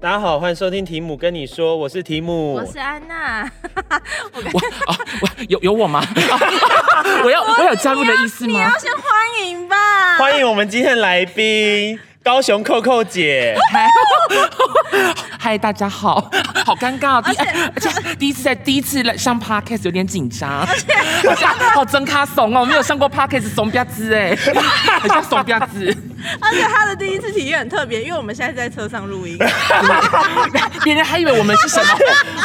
大家好，欢迎收听提姆跟你说，我是提姆，我是安娜。我啊，我有有我吗？我要我有加入的意思吗？你要先欢迎吧。欢迎我们今天来宾，高雄扣扣姐。嗨，大家好，好尴尬，第而且第一次在第一次来上 podcast 有点紧张，好像好真卡怂哦，没有上过 podcast 怂吧子哎，很像怂吧子。而且他的第一次体验很特别，因为我们现在在车上录音，别人还以为我们是什么，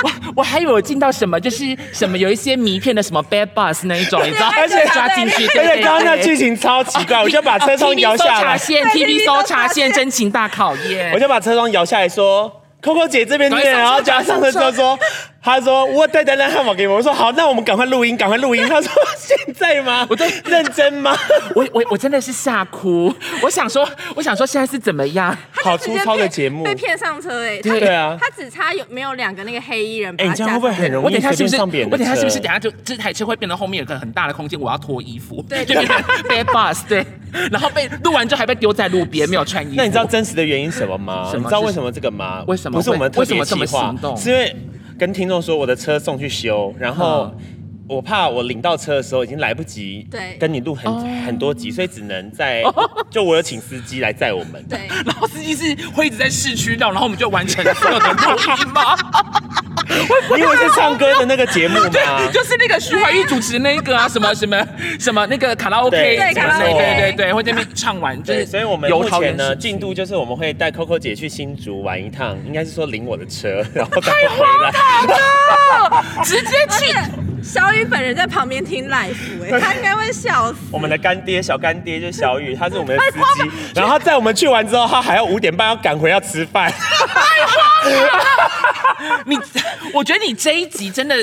我我还以为我进到什么，就是什么有一些迷片的什么 bad bus 那一种，你知道？而且抓进去，而且刚刚那剧情超奇怪，我就把车窗摇下来，TV 搜查线真情大考验，我就把车窗摇下来说。，Coco 姐这边对，然后加上的时候说，他说我带单单汉堡给我，我说好，那我们赶快录音，赶快录音。他说现在吗？我在认真吗？我我我真的是吓哭，我想说，我想说现在是怎么样？好粗糙的节目，被骗上车哎，对啊，他只差有没有两个那个黑衣人？哎，这样会不会很容易？我等下是不是？我等下是不是等下就这台车会变得后面有个很大的空间，我要脱衣服，对，就变成 bad bus 对，然后被录完之后还被丢在路边，没有穿衣服。那你知道真实的原因什么吗？你知道为什么这个吗？为什么？不是我们特别为什么这么心动？是因为跟听众说我的车送去修，然后我怕我领到车的时候已经来不及，对，跟你录很很多集，所以只能在 就我有请司机来载我们，对，然后司机是会一直在市区绕，然后我们就完成了所有的录音吗？你以为是唱歌的那个节目吗？就是那个徐怀钰主持那个啊，什么 什么什么那个卡拉 OK，对卡拉 OK，对对对，会在那边唱完。对，所以我们目前呢进度就是我们会带 Coco 姐去新竹玩一趟，应该是说领我的车，然后再回来。太荒唐了，直接去。小雨本人在旁边听 live，哎，他应该会笑死。我们的干爹小干爹就是小雨，他是我们的司机，然后在我们去完之后，他还要五点半要赶回要吃饭。太荒唐了！你，我觉得你这一集真的，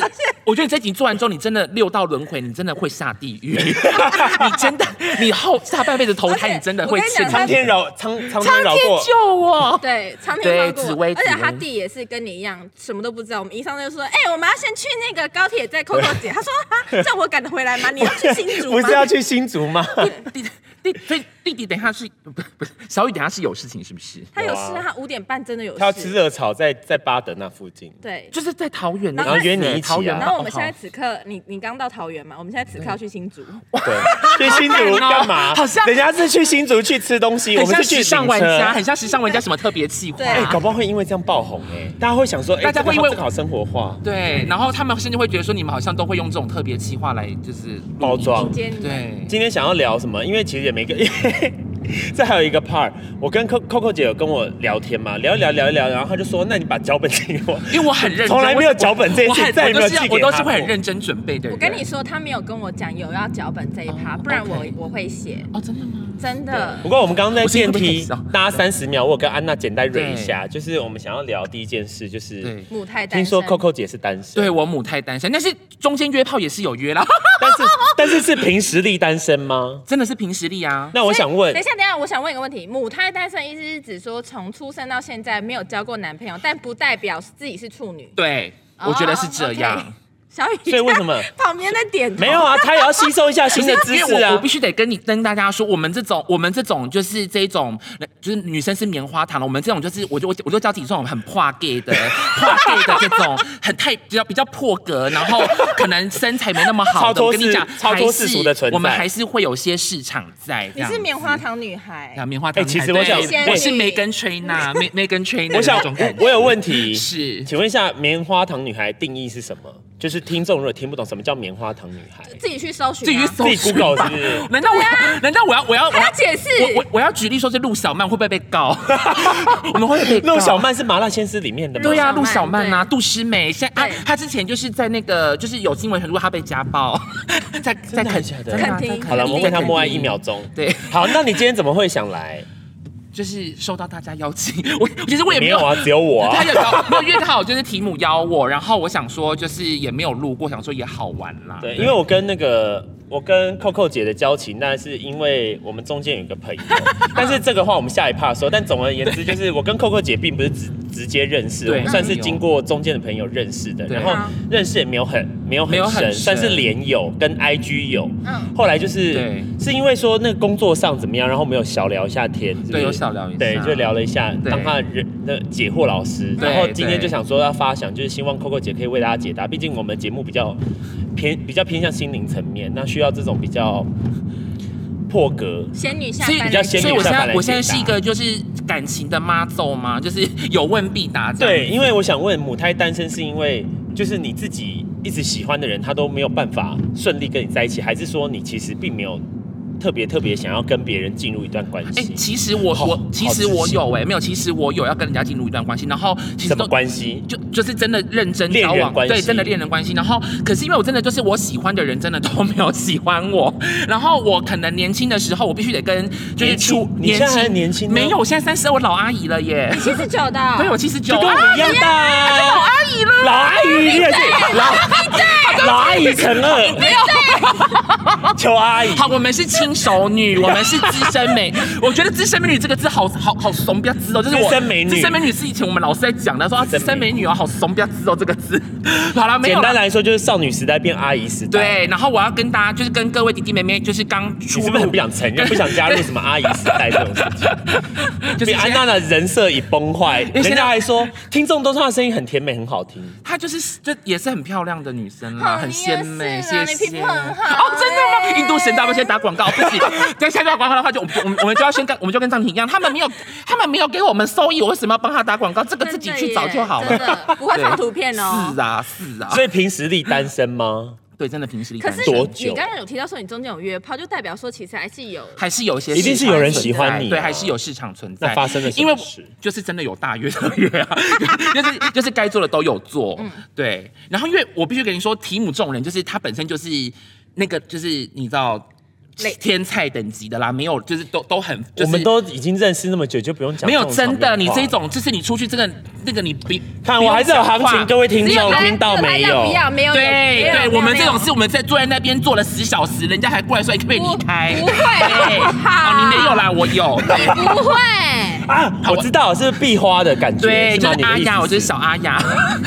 我觉得你这一集做完之后，你真的六道轮回，你真的会下地狱。你真的，你后下半辈子投胎，你真的会吃苍天饶苍苍天救我。对，苍天放过我。而且他弟也是跟你一样，什么都不知道。我们一上就说，哎，我们要先去那个高铁，再扣扣。姐，他说啊，叫我赶得回来吗？你要去新竹吗？不是要去新竹吗？弟弟弟弟弟，等一下是不不是小雨，等下是有事情是不是？他有事，他五点半真的有事。他要吃热炒，在在巴德那附近。对，就是在桃园，然后约你一起。然后我们现在此刻，你你刚到桃园嘛？我们现在此刻要去新竹。对，去新竹干嘛？好像人家是去新竹去吃东西，我们是去时尚玩家，很像时尚玩家什么特别计划？哎，搞不好会因为这样爆红哎，大家会想说，大家会因为好生活化。对，然后他们甚至会觉得说，你们好像都会用这种特别企划来就是包装。对，今天想要聊什么？因为其实也没个。这还有一个 part，我跟 Coco 姐有跟我聊天嘛，聊一聊聊一聊，然后她就说：“那你把脚本寄给我，因为我很认真，从来没有脚本这一次，再也没有寄给。”我都是会很认真准备的。我跟你说，他没有跟我讲有要脚本这一趴，不然我我会写。哦，真的吗？真的。不过我们刚刚在电梯搭三十秒，我跟安娜简单蕊一下，就是我们想要聊第一件事，就是母胎单身。听说 Coco 姐是单身，对我母胎单身，但是中间约炮也是有约啦。但是但是是凭实力单身吗？真的是凭实力啊。那我想问，等一下等一下，我想问一个问题。母胎单身意思是指说，从出生到现在没有交过男朋友，但不代表自己是处女。对，我觉得是这样。Oh. 小雨，所以为什么旁边在点头？没有啊，他也要吸收一下新的知识啊。我，我必须得跟你跟大家说，我们这种我们这种就是这种，就是女生是棉花糖了。我们这种就是，我就我我就教自己 这种很破 gay 的破 gay 的这种，很太比较比较破格，然后可能身材没那么好的。我跟你讲，超脱世俗的存在，我们还是会有些市场在。你是棉花糖女孩啊，棉花糖。其实我想，我是 Meghan Trainor，梅 Meghan Trainor。我想，我有问题是，请问一下，棉花糖女孩定义是什么？就是听众如果听不懂什么叫棉花糖女孩，自己去搜寻，自己去搜寻。自己 Google 是不是？难道我要？难道我要？我要？我要解释。我我我要举例说，是陆小曼会不会被告？我们会被。陆小曼是麻辣鲜师里面的吗？对呀，陆小曼啊，杜诗美。现在啊，她之前就是在那个，就是有新闻很多，她被家暴，在在肯在肯定。好了，我们为她默哀一秒钟。对，好，那你今天怎么会想来？就是受到大家邀请，我其实我也没有，没有啊，只有我啊。他有 没有约好？就是提姆邀我，然后我想说，就是也没有录过，想说也好玩啦。对，因为我跟那个我跟扣扣姐的交情，那是因为我们中间有一个朋友，但是这个话我们下一趴说。但总而言之，就是我跟扣扣姐并不是只。直接认识，我们算是经过中间的朋友认识的，然后认识也没有很没有很深，算是连友跟 IG 友。嗯，后来就是是因为说那个工作上怎么样，然后我们有小聊一下天，对，有小聊一下，对，就聊了一下，当他的人的解惑老师，然后今天就想说要发想，就是希望 Coco 姐可以为大家解答，毕竟我们节目比较偏比较偏向心灵层面，那需要这种比较。破格，仙女下凡，比较仙女下凡。所以我现在我现在是一个就是感情的妈奏吗？就是有问必答。对，因为我想问，母胎单身是因为就是你自己一直喜欢的人，他都没有办法顺利跟你在一起，还是说你其实并没有？特别特别想要跟别人进入一段关系。哎，其实我我其实我有哎，没有，其实我有要跟人家进入一段关系，然后其实什么关系？就就是真的认真交往，对，真的恋人关系。然后可是因为我真的就是我喜欢的人真的都没有喜欢我，然后我可能年轻的时候我必须得跟就是出年轻年轻没有，我现在三十二，我老阿姨了耶，七十九的，对，我七十九，跟我一样大，老阿姨了，老阿姨你也是老老阿姨乘二，没有，求阿姨，好，我们是轻熟女。我们是资深美，我觉得资深美女这个字好好好怂，不要知道，就是资深美女。资深美女是以前我们老师在讲的，说啊资深美女哦，好怂，不要知道这个字。好了，没有。简单来说就是少女时代变阿姨时代。对，然后我要跟大家，就是跟各位弟弟妹妹，就是刚出，你是不是很不想承认，不想加入什么阿姨时代这种事情？就是安娜的人设已崩坏，人家还说听众都说她声音很甜美，很好听。她就是就也是很漂亮的女生啦，很鲜美，谢谢。哦，真的吗？印度神大不先打广告，不行。下面要广告的话，就我们我们就要先跟我们就跟张婷一样，他们没有他们没有给我们收益，我为什么要帮他打广告？这个自己去找就好了，不会放图片哦。是啊是啊，所以凭实力单身吗？对，真的凭实力。可是多久？你刚刚有提到说你中间有约炮，就代表说其实还是有还是有一些一定是有人喜欢你，对，还是有市场存在。发生的因为就是真的有大约的约啊，就是就是该做的都有做，对。然后因为我必须跟你说，提姆这种人就是他本身就是那个就是你知道。天菜等级的啦，没有，就是都都很，就是、我们都已经认识那么久，就不用讲。没有真的，你这种就是你出去这个那个你比看我还是有行情，各位听众听到没有？不要，没有。对对，我们这种是我们在坐在那边坐了十小时，人家还过来说你可不可以离开？不会，好，你没有啦，我有。不会啊，我知道是壁花的感觉，对，就是阿雅，我就是小阿雅，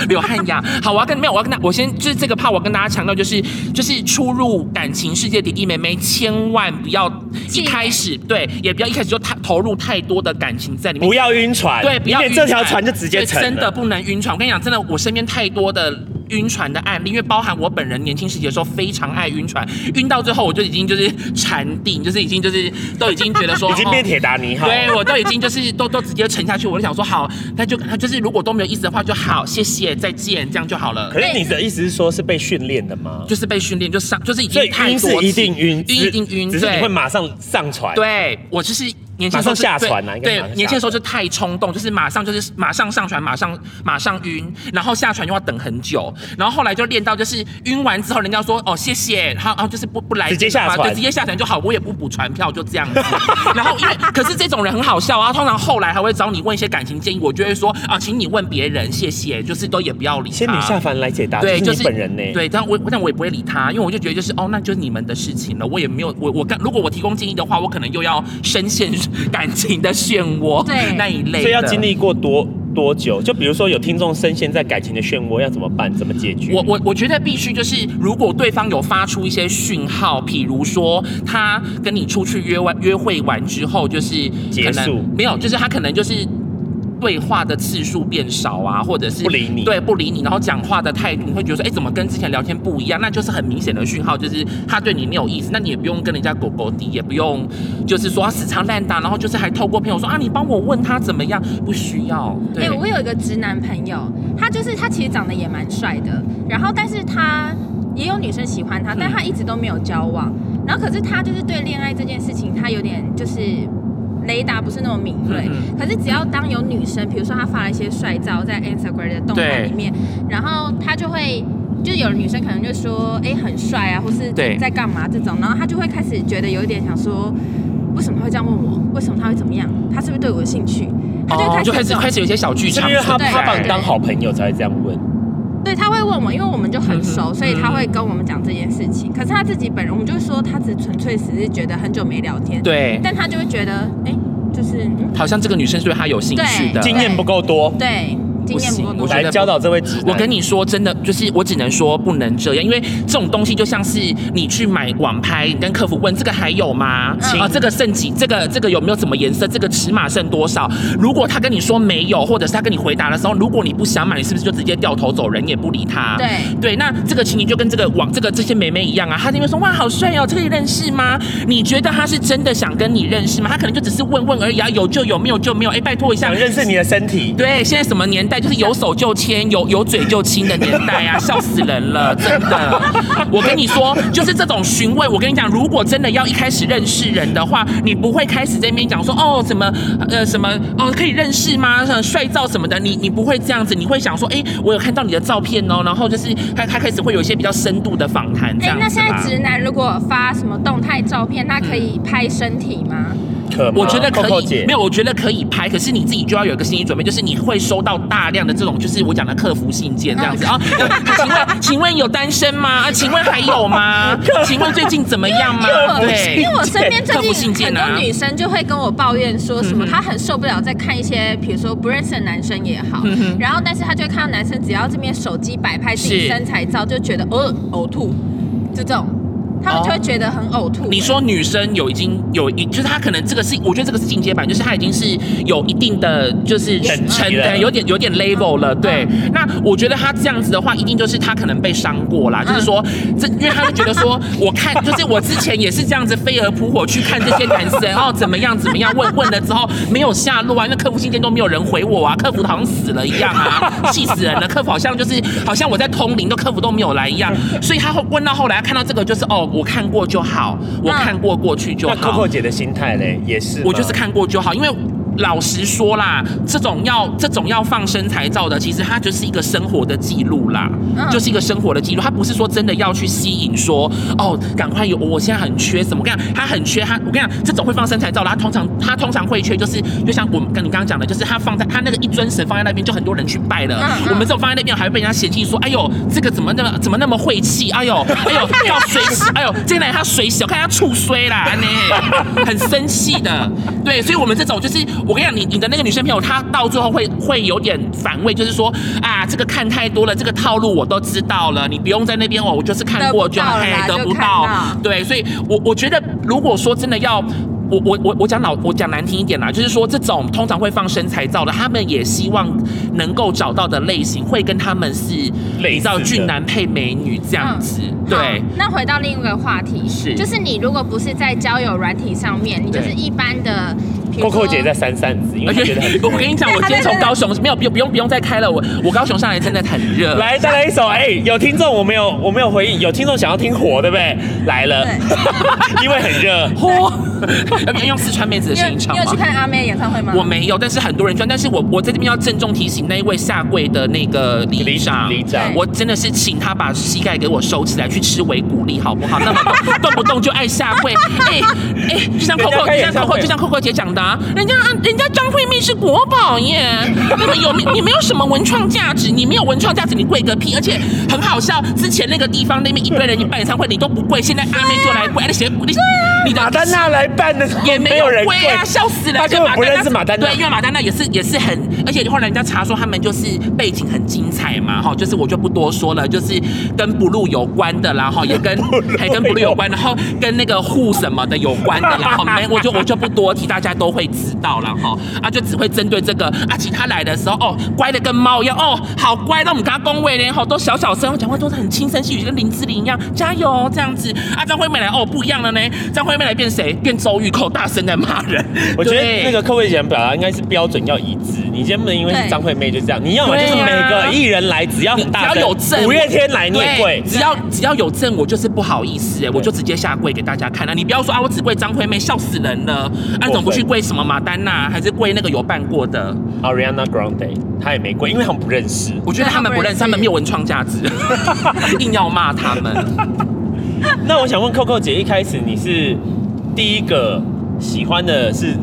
刘汉雅。好，我要跟没有，我要跟他，我先就是这个怕我跟大家强调，就是就是出入感情世界的弟弟妹妹千。千万不要一开始对，也不要一开始就太投入太多的感情在里面，不要晕船，对，不要这条船。就直接沉，真的不能晕船。我跟你讲，真的，我身边太多的。晕船的案例，因为包含我本人年轻时期的时候非常爱晕船，晕到最后我就已经就是禅定，就是已经就是都已经觉得说 已经变铁达尼号，对我都已经就是都都直接沉下去，我就想说好，那就就是如果都没有意思的话就好，谢谢再见，这样就好了。可是你的意思是说是被训练的吗？就是被训练，就上就是已经太晕是一定晕，晕一定晕，只是你会马上上船。对我就是。年轻时候下船啊，对，年轻的时候就太冲动，就是马上就是马上上船，马上马上晕，然后下船又要等很久，然后后来就练到就是晕完之后，人家说哦谢谢，然后然后就是不不来，直接下船，对，直接下船就好，我也不补船票，就这样子。然后因为可是这种人很好笑啊，通常后来还会找你问一些感情建议，我就会说啊，请你问别人，谢谢，就是都也不要理他。仙女下凡来解答，对，就是本人呢，对，但我但我也不会理他，因为我就觉得就是哦，那就是你们的事情了，我也没有我我如果我提供建议的话，我可能又要深陷 感情的漩涡，对那一类，所以要经历过多多久？就比如说有听众深陷在感情的漩涡，要怎么办？怎么解决？我我我觉得必须就是，如果对方有发出一些讯号，譬如说他跟你出去约完约会完之后，就是结束，没有，就是他可能就是。对话的次数变少啊，或者是不理你，对，不理你，然后讲话的态度，你会觉得说，哎，怎么跟之前聊天不一样？那就是很明显的讯号，就是他对你没有意思。那你也不用跟人家狗狗滴，也不用就是说死缠烂打，然后就是还透过朋友说啊，你帮我问他怎么样？不需要。对，我有一个直男朋友，他就是他其实长得也蛮帅的，然后但是他也有女生喜欢他，但他一直都没有交往。嗯、然后可是他就是对恋爱这件事情，他有点就是。雷达不是那么敏锐，可是只要当有女生，比如说她发了一些帅照在 Instagram 的动态里面，然后她就会，就有的女生可能就说，哎，很帅啊，或是在干嘛这种，然后她就会开始觉得有一点想说，为什么会这样问我？为什么他会怎么样？他是不是对我有兴趣？他就开始就开始开始有些小剧场，因为他他把你当好朋友才会这样问。对，他会问我，因为我们就很熟，嗯、所以他会跟我们讲这件事情。嗯、可是他自己本人，我们就说他只纯粹只是觉得很久没聊天，对。但他就会觉得，哎，就是好像这个女生是对他有兴趣的，经验不够多，对。不够多，来教导这位直男。我跟你说，真的就是我只能说不能这样，因为这种东西就像是你去买网拍，你跟客服问这个还有吗？啊，这个剩几？这个这个有没有什么颜色？这个尺码剩多少？如果他跟你说没有，或者是他跟你回答的时候，如果你不想买，你是不是就直接掉头走人也不理他？对对，那这个情景就跟这个网这个这些妹妹一样啊，他那边说哇好帅哦，可以认识吗？你觉得他是真的想跟你认识吗？他可能就只是问问而已啊，有就有，没有就没有。哎，拜托一下，想认识你的身体。对，现在什么年代就是有手就。牵有有嘴就亲的年代啊，笑死人了，真的。我跟你说，就是这种询问。我跟你讲，如果真的要一开始认识人的话，你不会开始在那边讲说哦什么呃什么哦可以认识吗？帅照什么的，你你不会这样子，你会想说哎，我有看到你的照片哦，然后就是他他开始会有一些比较深度的访谈。哎，那现在直男如果发什么动态照片，他可以拍身体吗？可我觉得可以，没有，我觉得可以拍，可是你自己就要有一个心理准备，就是你会收到大量的这种，就是我讲的客服信件这样子啊。请问，请问有单身吗？啊，请问还有吗？请问最近怎么样吗？对，因为我身边最近很多女生就会跟我抱怨说什么，她很受不了在看一些，比如说不认识的男生也好，然后但是她就会看到男生只要这边手机摆拍自己身材照，就觉得呃呕吐，就这种。他们就会觉得很呕吐。你说女生有已经有一，就是她可能这个是，我觉得这个是进阶版，就是她已经是有一定的就是成的有点有点 level 了。对，那我觉得她这样子的话，一定就是她可能被伤过啦。就是说，这因为她就觉得说，我看就是我之前也是这样子飞蛾扑火去看这些男生，然后怎么样怎么样问问了之后没有下落啊，那客服信件都没有人回我啊，客服好像死了一样啊，气死人了。客服好像就是好像我在通灵，都客服都没有来一样。所以他问到后来，看到这个就是哦。我看过就好，我看过过去就好。那 Coco 姐的心态嘞，也是，我就是看过就好，因为。老实说啦，这种要这种要放身材照的，其实它就是一个生活的记录啦，就是一个生活的记录。它不是说真的要去吸引说哦，赶快有，我现在很缺什么？我跟你讲，他很缺他。我跟你讲，这种会放身材照的，他通常他通常会缺，就是就像我跟你刚刚讲的，就是他放在他那个一尊神放在那边，就很多人去拜了。我们这种放在那边，还会被人家嫌弃说，哎呦，这个怎么那么怎么那么晦气？哎呦，哎呦，要水洗，哎呦，这个人他水洗，我看他触衰啦，呢，很生气的。对，所以我们这种就是。我跟你讲，你你的那个女生朋友，她到最后会会有点反胃，就是说啊，这个看太多了，这个套路我都知道了，你不用在那边哦，我就是看过就嘿得不到，对，所以我我觉得如果说真的要。我我我我讲老我讲难听一点啦，就是说这种通常会放身材照的，他们也希望能够找到的类型会跟他们是比较俊男配美女这样子。嗯、对，那回到另一个话题，是就是你如果不是在交友软体上面，你就是一般的。Coco 姐在扇扇子，因为觉得很我跟你讲，我今天从高雄没有不用不用不用再开了，我我高雄上来真的很热。来再来一首，哎，有听众我没有我没有回应，有听众想要听火，对不对？来了，因为很热。火。要不要用四川妹子的声音唱吗？你有去看阿妹演唱会吗？我没有，但是很多人说。但是我我在这边要郑重提醒那一位下跪的那个里长，里长，我真的是请他把膝盖给我收起来，去吃维骨力好不好？那么动不动就爱下跪，哎哎，就像 Coco，就像 Coco，就像 Coco 姐讲的，啊，人家人家张惠妹是国宝耶，你们有你没有什么文创价值？你没有文创价值，你贵个屁！而且很好笑，之前那个地方那边一堆人你办演唱会你都不贵，现在阿妹就来跪，你写你你马丹娜来。办的也没有人跪啊，笑死了！他根本不认识马丹娜，对，因为马丹娜也是也是很，而且后来人家查说他们就是背景很精彩嘛，哈，就是我就不多说了，就是跟 Blue 有关的啦，哈，也跟还跟 Blue 有关，然后跟那个 Who 什么的有关的啦，哈，没，我就我就不多提，大家都会知道了，哈，啊，就只会针对这个啊，其他来的时候哦，乖的跟猫一样，哦，好乖，那我们跟他恭维连好都小小声，讲话都是很轻声细语，跟林志玲一样，加油这样子，啊，张惠妹来哦，不一样了呢，张惠妹来变谁？变。周玉蔻大声在骂人，我觉得那个客位姐表达应该是标准要一致。你今天不能因为是张惠妹就这样，你要么就是每个艺人来，只要很大，只要有证，五月天来你也跪，只要只要有证，我就是不好意思哎，我就直接下跪给大家看了。你不要说啊，我只跪张惠妹，笑死人了。啊，怎么不去跪什么马丹娜，还是跪那个有办过的 Ariana Grande，他也没跪，因为他们不认识。我觉得他们不认识，他们没有文创价值，硬要骂他们。那我想问 Coco 姐，一开始你是？第一个喜欢的是，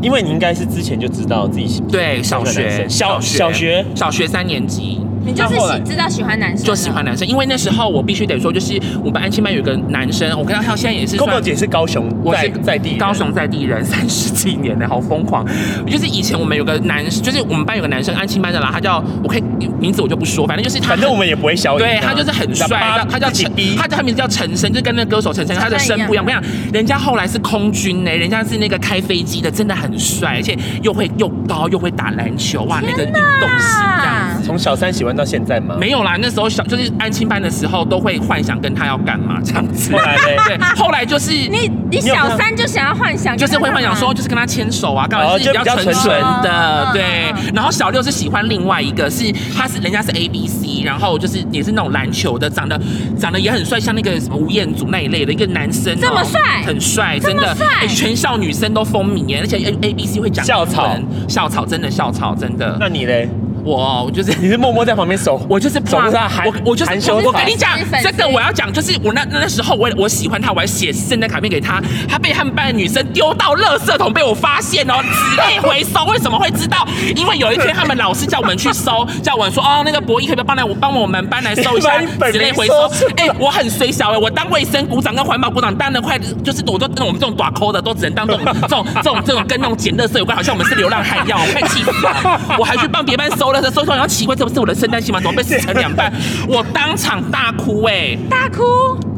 因为你应该是之前就知道自己喜对小学小小学小学三年级你就是喜知道喜欢男生，就喜欢男生，因为那时候我必须得说，就是我们安亲班有个男生，我跟他他现在也是。Coco 姐是高雄，我是在地高雄在地人 三十几年的，好疯狂。就是以前我们有个男，就是我们班有个男生安亲班的啦，他叫我可以名字我就不说，反正就是他，反正我们也不会消。对，他就是很帅，他叫陈，他叫他名字叫陈升，就跟那歌手陈升，他的声不一样。不一样，人家后来是空军呢，人家是那个开飞机的，真的很帅，而且又会又高又会打篮球，哇，那个运动型这样。从小三喜欢到现在吗？没有啦，那时候小就是安亲班的时候，都会幻想跟他要干嘛这样子。后来呢？对，后来就是你你小三就想要幻想，就是会幻想说，就是跟他牵手啊，干嘛是比较纯纯的，对。然后小六是喜欢另外一个，是他是人家是 A B C，然后就是也是那种篮球的，长得长得也很帅，像那个什么吴彦祖那一类的一个男生，这么帅，很帅，真的，全校女生都风靡耶，而且 A A B C 会讲校草，校草真的校草真的。那你嘞？我我就是 你是默默在旁边守，我就是守他，我我就是我跟你讲，真的我要讲，就是我那那时候我我喜欢他，我还写圣诞卡片给他，他被他们班的女生丢到垃圾桶被我发现哦，纸类回收，为什么会知道？因为有一天他们老师叫我们去收，叫我们说哦，那个博弈可不可以帮来我帮我们班来收一下纸类回收？哎，我很衰小哎，我当卫生股长跟环保股长当的快，就是我都我们这种短抠的都只能当这种这种这种这种跟那种捡垃圾有关，好像我们是流浪汉一样，我快气死了！我还去帮别班收垃圾，收一收然后奇怪。这不是我的圣诞礼物，怎么被撕成两半？我当场大哭哎、欸，大哭！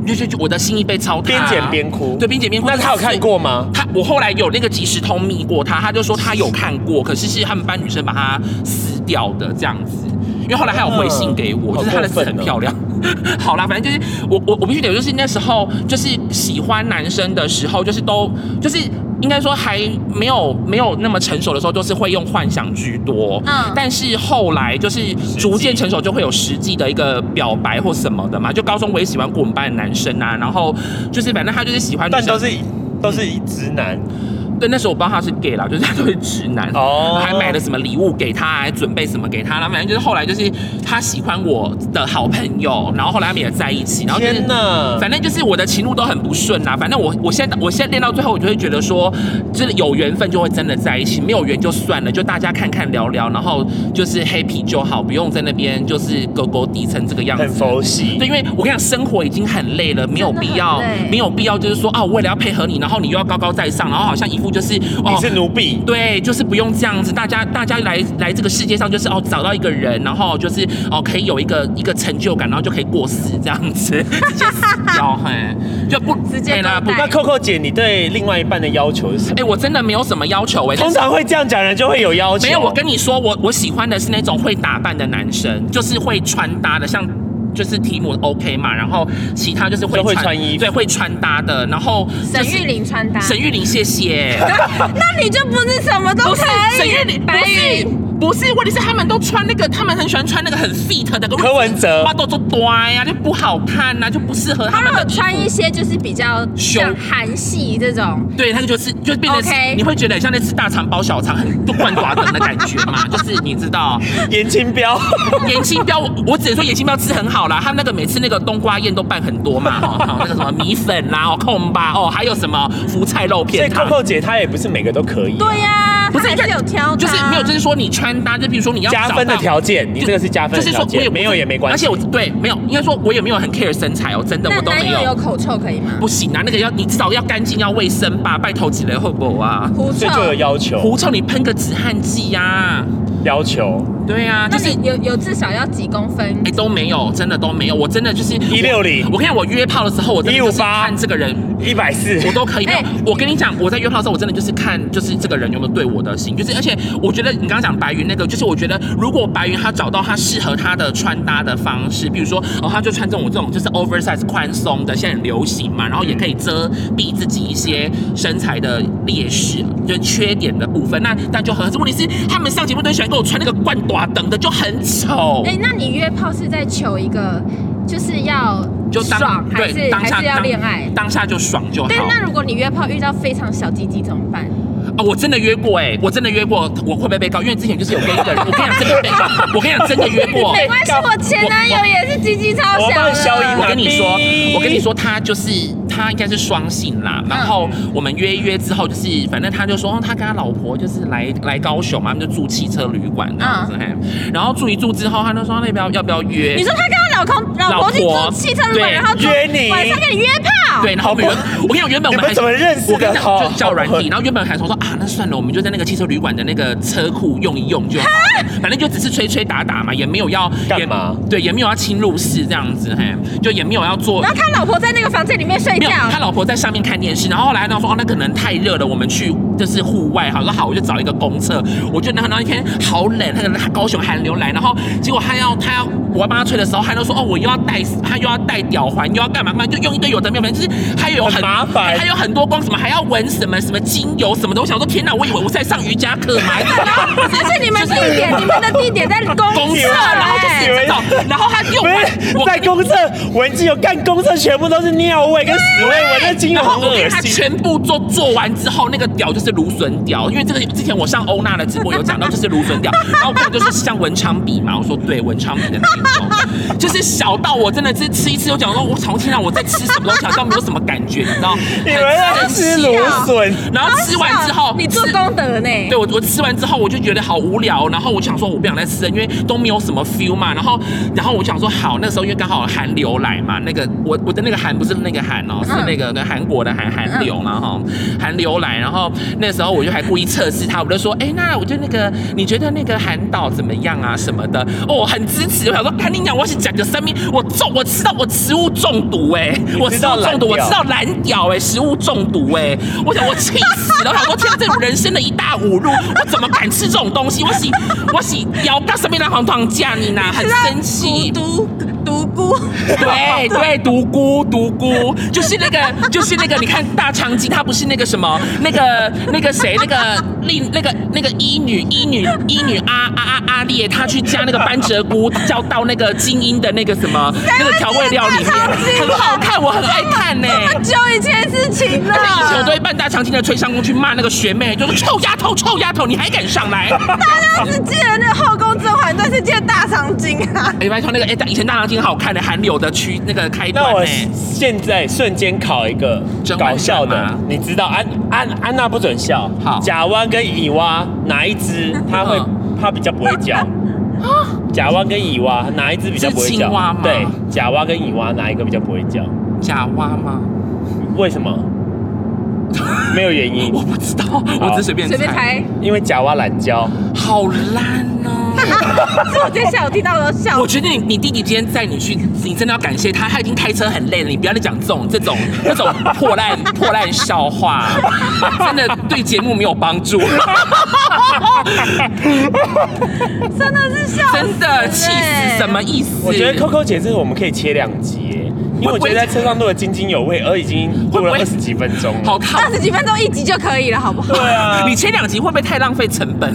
就就就我的心意被糟蹋，边捡边哭，对，边捡边哭。那他有看过吗？他我后来有那个即时通密过他，他就说他有看过，可是是他们班女生把他撕掉的这样子。因为后来还有回信给我，就是他的字很漂亮。好啦，反正就是我我我必须得，就是那时候就是喜欢男生的时候，就是都就是。应该说还没有没有那么成熟的时候，都是会用幻想居多。嗯，但是后来就是逐渐成熟，就会有实际的一个表白或什么的嘛。就高中我也喜欢过我们班的男生啊，然后就是反正他就是喜欢，但都是都是以直男。对，那时候我不知道他是 gay 啦，就是他都是直男，oh. 还买了什么礼物给他，还准备什么给他，然后反正就是后来就是他喜欢我的好朋友，然后后来他们也在一起，然后、就是、天哪，反正就是我的情路都很不顺啦。反正我我现在我现在练到最后，我就会觉得说，就是有缘分就会真的在一起，没有缘就算了，就大家看看聊聊，然后就是 happy 就好，不用在那边就是勾勾底成这个样子。很佛系。对，因为我跟你讲，生活已经很累了，没有必要，没有必要就是说啊，我为了要配合你，然后你又要高高在上，然后好像一副。就是哦，你是奴婢，对，就是不用这样子。大家大家来来这个世界上，就是哦，找到一个人，然后就是哦，可以有一个一个成就感，然后就可以过死这样子，直接死掉，嘿，就不 直接啦。不，那 Coco 姐，你对另外一半的要求是什么？哎，我真的没有什么要求哎。通常会这样讲人就会有要求。没有，我跟你说，我我喜欢的是那种会打扮的男生，就是会穿搭的，像。就是题目 OK 嘛，然后其他就是会穿，会穿衣服，对，会穿搭的，然后沈玉玲穿搭，沈玉玲，谢谢。那你就不是什么都可以，沈玉琳，白玉。不是，问题是他们都穿那个，他们很喜欢穿那个很 fit 的。柯文哲，花都做短呀，就不好看呐，就不适合他们。他们穿一些就是比较像韩系这种，对，他就是就变成你会觉得像那次大肠包小肠很断寡等的感觉嘛，就是你知道，严清标，严清标，我我只能说严清标吃很好啦，他们那个每次那个冬瓜宴都办很多嘛，哦，那个什么米粉啦，哦，控吧，哦，还有什么福菜肉片。所以 Coco 姐她也不是每个都可以。对呀，不是还是有挑，就是没有，就是说你穿搭，就比如说你要。加分的条件，你这个是加分的条件。就是说我也没有也没关系。而且我对没有，应该说我也没有很 care 身材哦，真的我都没有。有口臭可以吗？不行啊，那个要你至少要干净要卫生吧，拜托几雷会不会啊？狐臭就有要求，狐臭你喷个止汗剂呀。要求。对呀，就是有有至少要几公分？哎，都没有，真的都没有。我真的就是一六零。我跟你讲，我约炮的时候，我一五八看这个人一百四，我都可以。没有，我跟你讲，我在约炮的时候，我真的就是看就是这个人有没有对我的心，就是而且我觉得你刚刚讲白云那个，就是我觉得如果白云她找到她适合她的穿搭的方式，比如说哦，她就穿这种这种就是 oversize 宽松的，现在很流行嘛，然后也可以遮蔽自己一些身材的劣势，就缺点的部分。那但就很，问题是他们上节目都喜欢给我穿那个冠短等的，就很。丑哎，那你约炮是在求一个，就是要就爽，还是还是要恋爱？当下就爽就好。对，那如果你约炮遇到非常小鸡鸡怎么办？啊，我真的约过哎，我真的约过，我会不会被告？因为之前就是有跟一个人，我跟你讲真的被告，我跟你讲真的约过。没关系，我前男友也是鸡鸡超小。我跟你说，我跟你说，他就是。他应该是双性啦。然后我们约一约之后，就是反正他就说，他跟他老婆就是来来高雄嘛，他们就住汽车旅馆这样子。然后住一住之后，他就说那边要不要约？你说他跟他老公老婆去住汽车旅馆，然后约你晚上跟你约炮？对，然后我们原我跟你讲，原本我们还怎么认识的？就叫软体。然后原本还说说啊，那算了，我们就在那个汽车旅馆的那个车库用一用就好，反正就只是吹吹打打嘛，也没有要干嘛？对，也没有要侵入室这样子，嘿，就也没有要做。然后他老婆在那个房间里面睡觉，他老婆在上面看电视。然后后来他说哦，那可能太热了，我们去就是户外。好说好，我就找一个公厕。我就那那一天好冷，那个高雄寒流来，然后结果他要他要我要帮他吹的时候，他就说哦，我又要戴他又要戴吊环，又要干嘛干嘛，就用一堆有的没有，反正就是还有很，很麻烦，还有很多光什么还要闻什么什么精油什么的。我想说天哪，我以为我在上瑜伽课嘛。只是你们地点，你们的地点在公厕，然后就是这种，然后他又我在公厕闻精油，干公厕全部都是尿味跟屎味，闻那精油很恶心。他全部做做完之后，那个屌就是芦笋屌，因为这个之前我上欧娜的直播有讲到，就是芦笋屌。然后我看就是像文昌笔嘛，我说对，文昌笔的那种，就是小到我真的是吃一次，我讲说我从天上，我在吃什么东西，好像没有什么感觉，你知道？你们在吃芦笋，然后吃完之后，你做功德呢？对我，我吃完之后我就觉得好无聊，然后我想说我不想再吃了，因为都没有什么 feel 嘛。然后，然后我想说好，那时候因为刚好韩流来嘛，那个我我的那个韩不是那个韩哦，是那个跟韩国的韩韩流嘛哈，韩流来，然后那时候我就还故意测试他，我就说，哎，那我就那个，你觉得那个韩导怎么样啊什么的？哦，很支持。我想说，看你讲，我是讲个生命，我中，我吃到我食物中毒哎，我吃到中毒，我知道蓝屌哎，食物中毒哎，我想我气死了，我想说天，这种人生的一大侮辱，我怎么敢吃这种东西？我洗我洗腰到身边的黄糖酱你呢？很生气。毒独孤，对对，独孤独孤，就是那个就是那个，你看大长今，他不是那个什么那个那个谁那个令那个那个医女医女医女阿阿阿阿烈，他去加那个班哲菇，叫到那个精英的那个什么那个调味料里面，很好看，我很爱看呢。很久以前事情了，以前我都会扮大长今的吹相公去骂那个学妹，就说臭丫头臭丫头，你还敢上来？大家只记得那个后宫甄嬛传，是件大长今啊。哎，拜托那个哎，以前大长今。挺好看的韩流的区那个开端。那我现在瞬间考一个搞笑的，你知道安安安娜不准笑。好，甲蛙跟乙蛙哪一只它会它比较不会叫？甲蛙跟乙蛙哪一只比较不会叫？对，甲蛙跟乙蛙哪一个比较不会叫？甲蛙吗？为什么？没有原因，我不知道，我只随便随便猜。因为甲蛙懒叫，好烂哦。是我今天下午听到的笑。我觉得你你弟弟今天载你去，你真的要感谢他，他已经开车很累了，你不要再讲这种这种 这种破烂破烂笑话，真的对节目没有帮助。真的是笑，真的气死，什么意思？我觉得 Coco 姐这个我们可以切两集。因为我觉得在车上录的津津有味，而已经录了二十几分钟，好看，二十几分钟一集就可以了，好不好？对啊，你前两集会不会太浪费成本？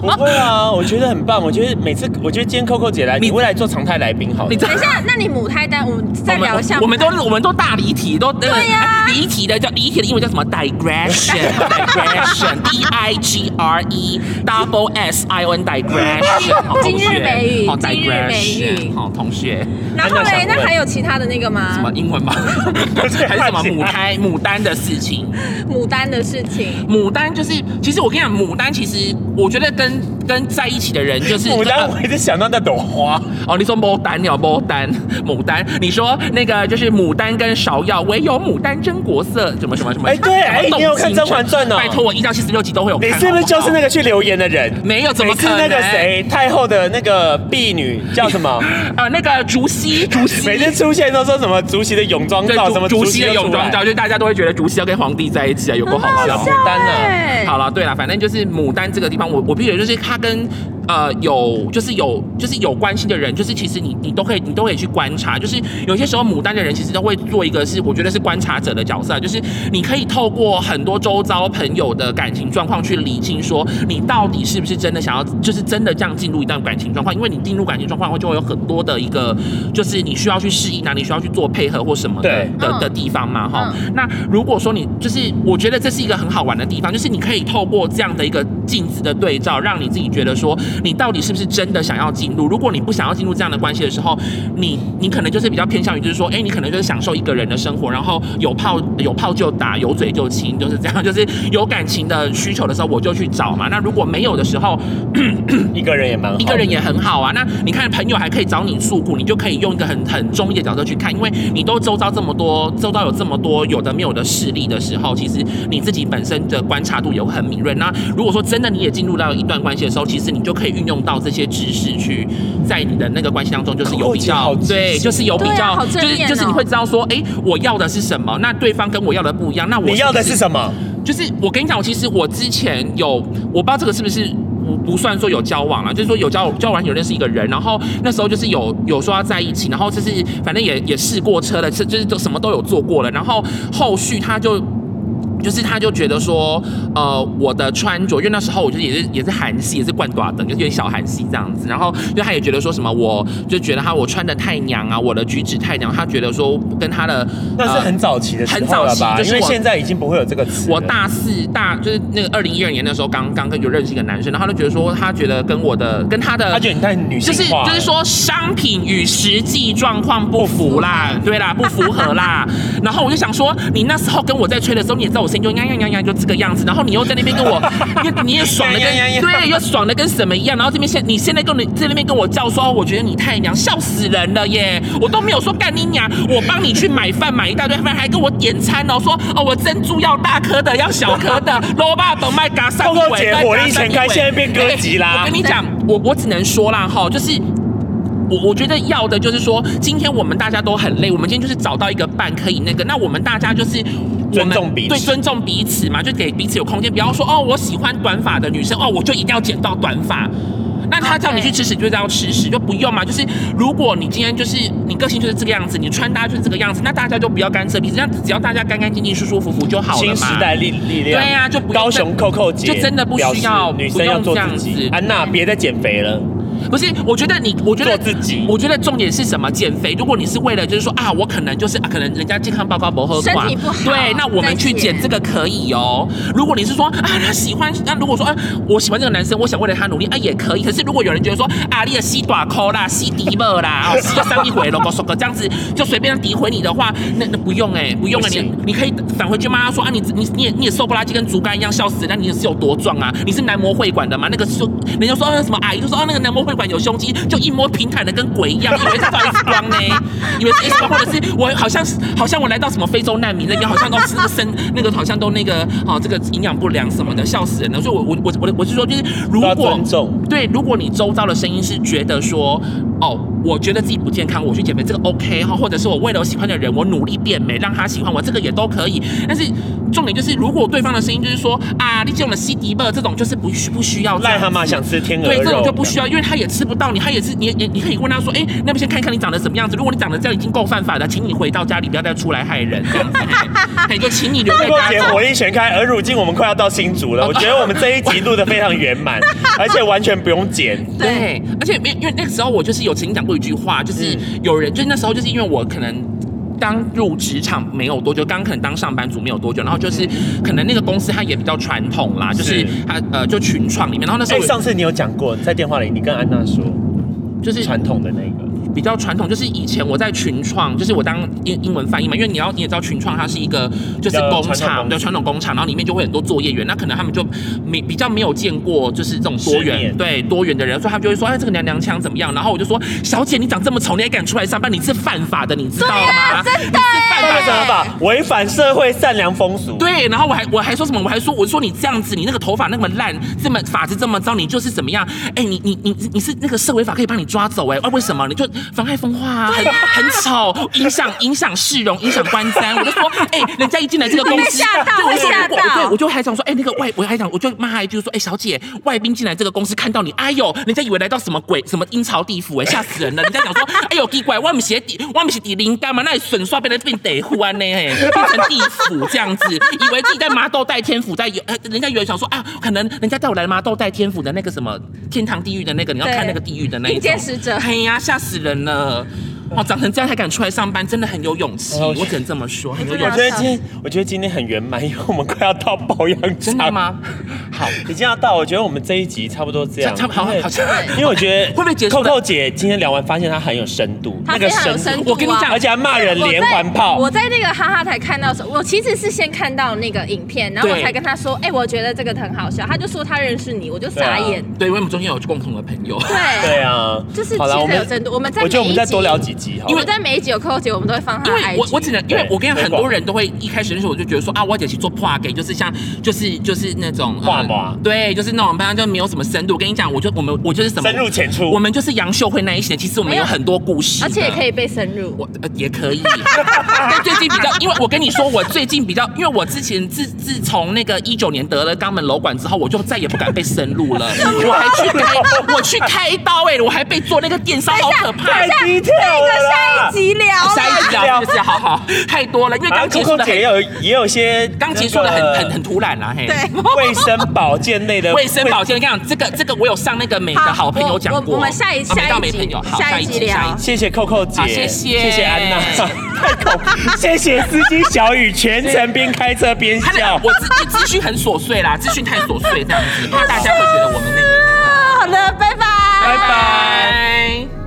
不会啊，我觉得很棒。我觉得每次，我觉得今天 Coco 姐来，你未来做常态来宾好。你等一下，那你母胎单，我们再聊一下。我们都我们都大离题，都对呀，离题的叫离题的英文叫什么？digression，digression，d i g r e double s i o n digression。今日美语，今日美语，好同学。然后嘞？那还有其他的那个吗？什么英文吗？还是什么母胎牡丹的事情？牡丹的事情，牡丹就是，其实我跟你讲，牡丹其实我觉得跟跟在一起的人就是牡丹，我一直想到那朵花 哦。你说牡丹，你有牡丹，牡丹，你说那个就是牡丹跟芍药，唯有牡丹真国色，什么什么什么？哎，对，哎，你有看《甄嬛传》哦？拜托，我一到七十六集都会有看。你是不是就是那个去留言的人？没有，怎么可能？是那个谁太后的那个婢女叫什么？呃，那个竹溪，竹溪每次出现都说什么竹席的泳装照，什么竹席的泳装照，就大家都会觉得竹席要跟皇帝在一起啊，有多好笑。牡丹呢？好了，对了，反正就是牡丹这个地方，我我必须就是他跟。呃，有就是有就是有关系的人，就是其实你你都可以你都可以去观察，就是有些时候牡丹的人其实都会做一个是我觉得是观察者的角色，就是你可以透过很多周遭朋友的感情状况去理清，说你到底是不是真的想要，就是真的这样进入一段感情状况，因为你进入感情状况后就会有很多的一个就是你需要去适应啊，你需要去做配合或什么的的的地方嘛，哈。那如果说你就是我觉得这是一个很好玩的地方，就是你可以透过这样的一个镜子的对照，让你自己觉得说，你到底是不是真的想要进入？如果你不想要进入这样的关系的时候，你你可能就是比较偏向于就是说，哎，你可能就是享受一个人的生活，然后有炮有炮就打，有嘴就亲，就是这样，就是有感情的需求的时候我就去找嘛。那如果没有的时候，一个人也蛮好，一个人也很好啊。那你看朋友还可以找你诉苦，你就可以用一个很很中立的角度去看，因为你都周遭这么多，周遭有这么多有的没有的事例的时候，其实你自己本身的观察度也会很敏锐。那如果说真的你也进入到一段关系的时候，其实你就可以运用到这些知识去在你的那个关系当中，就是有比较，对，就是有比较，啊、就是就是你会知道说，哎，我要的是什么？那对方跟我要的不一样，那我你要的是什么？就是我跟你讲，我其实我之前有，我不知道这个是不是不不算说有交往啊，就是说有交交往有认识一个人，然后那时候就是有有说要在一起，然后就是反正也也试过车了，是就是都什么都有做过了，然后后续他就。就是他就觉得说，呃，我的穿着，因为那时候我就也是也是韩系，也是惯大的，就是有点小韩系这样子。然后，因为他也觉得说什么，我就觉得他我穿的太娘啊，我的举止太娘。他觉得说跟他的那是很早期的时候了吧？就是因为现在已经不会有这个词。我大四大就是那个二零一二年的时候，刚刚跟就认识一个男生，然后他就觉得说，他觉得跟我的跟他的，他觉得你太女性化，就是就是说商品与实际状况不符啦，对啦，不符合啦。然后我就想说，你那时候跟我在吹的时候，你也知道我。就呀呀呀呀，就这个样子，然后你又在那边跟我，你你也爽的跟对，又爽的跟什么一样，然后这边现你现在跟你在那边跟我叫说，我觉得你太娘，笑死人了耶！我都没有说干你娘，我帮你去买饭买一大堆饭，还跟我点餐哦，说哦我珍珠要大颗的，要小颗的，萝卜等麦嘎三尾，姐火力全开，现在变哥吉拉。我跟你讲，我我只能说啦哈，就是。我我觉得要的就是说，今天我们大家都很累，我们今天就是找到一个伴可以那个，那我们大家就是尊重彼此，对，尊重彼此嘛，就给彼此有空间。不要说哦，我喜欢短发的女生哦，我就一定要剪到短发。那他叫你去吃屎，就是要吃屎，就不用嘛。就是如果你今天就是你个性就是这个样子，你穿搭就是这个样子，那大家就不要干涉彼此，这样只要大家干干净净、舒舒服服就好了嘛。新时代力力量，对呀、啊，就不用高雄扣扣姐，就真的不需要女生要做自己。安娜，别再减肥了。不是，我觉得你，我觉得做自己，我觉得重点是什么？减肥。如果你是为了就是说啊，我可能就是、啊、可能人家健康报告不合身体不好，对，那我们去减这个可以哦。如果你是说啊，他喜欢，那如果说啊，我喜欢这个男生，我想为了他努力啊，也可以。可是如果有人觉得说啊，你的西短裤啦，西迪莫啦，哦，西个三一回了，我说个这样子就随便诋毁你的话，那那不用哎、欸，不用啊，你你可以返回去骂他说啊，你你你也你也瘦不拉几，跟竹竿一样，笑死，那你是有多壮啊？你是男模会馆的吗？那个说人家说啊什么阿姨就说啊，那个男模会馆有胸肌。就一摸平坦的跟鬼一样，以为是照 X 光呢，以为是 X 光，或者是我好像是好像我来到什么非洲难民那边，好像都是生那个好像都那个哦，这个营养不良什么的，笑死人了。所以我我我我我是说，就是如果对，如果你周遭的声音是觉得说哦，我觉得自己不健康，我去减肥这个 OK 哈，或者是我为了我喜欢的人，我努力变美让他喜欢我，这个也都可以。但是重点就是，如果对方的声音就是说啊，你这种的 C D 这种就是不需不需要癞蛤蟆想吃天鹅肉，对，这种就不需要，因为他也吃不到你，他也。是你你你可以问他说，哎、欸，那不先看看你长得什么样子？如果你长得这样已经够犯法的，请你回到家里，不要再出来害人。这样子，那就请你留在家。姐火力全开，而如今我们快要到新竹了，我觉得我们这一集录的非常圆满，而且完全不用剪。对，而且因为那个时候我就是有曾经讲过一句话，就是有人就那时候就是因为我可能刚入职场没有多久，刚可能当上班族没有多久，然后就是可能那个公司它也比较传统啦，就是它呃就群创里面，然后那时候、欸、上次你有讲过在电话里，你跟安娜说。就是传统的那个。比较传统，就是以前我在群创，就是我当英英文翻译嘛，因为你要你也知道群创它是一个就是工厂，对传统工厂，然后里面就会很多作业员，那可能他们就没比较没有见过就是这种多元对多元的人，所以他们就会说哎这个娘娘腔怎么样？然后我就说小姐你长这么丑你还敢出来上班？你是犯法的，你知道吗？啊、真的，你是犯法什么法？违反社会善良风俗。对，然后我还我还说什么？我还说我说你这样子，你那个头发那么烂，这么发质这么糟，你就是怎么样？哎你你你你是那个社会法可以把你抓走哎？啊为什么？你就妨碍风化啊？很很丑，影响影响市容，影响观瞻。我就说，哎、欸，人家一进来这个公司，吓到，我吓到，对，我就还想说，哎、欸，那个外，我还想，我就骂他一句说，哎、欸，小姐，外宾进来这个公司看到你，哎呦，人家以为来到什么鬼，什么阴曹地府，哎，吓死人了。人家讲说，哎呦，奇怪，我们鞋底，我们是底灵干嘛？那里损刷变得变得欢呢，嘿，变成地府这样子，以为自己在麻豆带天府，在有，人家以为想说啊，可能人家带我来麻豆带天府的那个什么天堂地狱的那个，你要看那个地狱的那一种，使者，哎呀，吓死人了。哦，长成这样还敢出来上班，真的很有勇气。我只能这么说，很有勇气。我觉得今天，我觉得今天很圆满，因为我们快要到保养。真的吗？好，已经要到，我觉得我们这一集差不多这样。差不多，好，好像因为我觉得会不会结束？Coco 姐今天聊完，发现她很有深度，她非常有深度。我跟你讲，而且还骂人连环炮。我在那个哈哈台看到时候，我其实是先看到那个影片，然后我才跟他说，哎，我觉得这个很好笑。他就说他认识你，我就傻眼。对，因为我们中间有共同的朋友。对对啊，就是其实有深度。我们在我觉得我们再多聊几集，因为在每一集有 Coco 姐，我们都会放他。因为我我只能，因为我跟你讲，很多人都会一开始那时候我就觉得说啊，我姐去做破给，就是像就是就是那种话嘛，对，就是那种，反正就没有什么深度。我跟你讲，我就我们我就是什么深入浅出，我们就是杨秀慧那一些，其实我们有很多故事，而且也可以被深入，我呃也可以。但最近比较，因为我跟你说，我最近比较，因为我之前自自从那个一九年得了肛门瘘管之后，我就再也不敢被深入了。我还去开，我去开刀哎，我还被做那个电烧，好可怕！太低调了，下一集聊下一集聊就是好好太多了因为刚结束的也有也有一些刚结束的很很很突然啦嘿。卫生保健类的 卫生保健跟你讲这个这个我有上那个美的好朋友讲过我们下一期再好下一谢谢扣扣姐谢谢。安娜。太恐怖谢谢司机小雨全程边开车边笑。我自资讯很琐碎啦 资讯太琐碎这样子怕大家会觉得我们那个。好的拜拜。拜拜。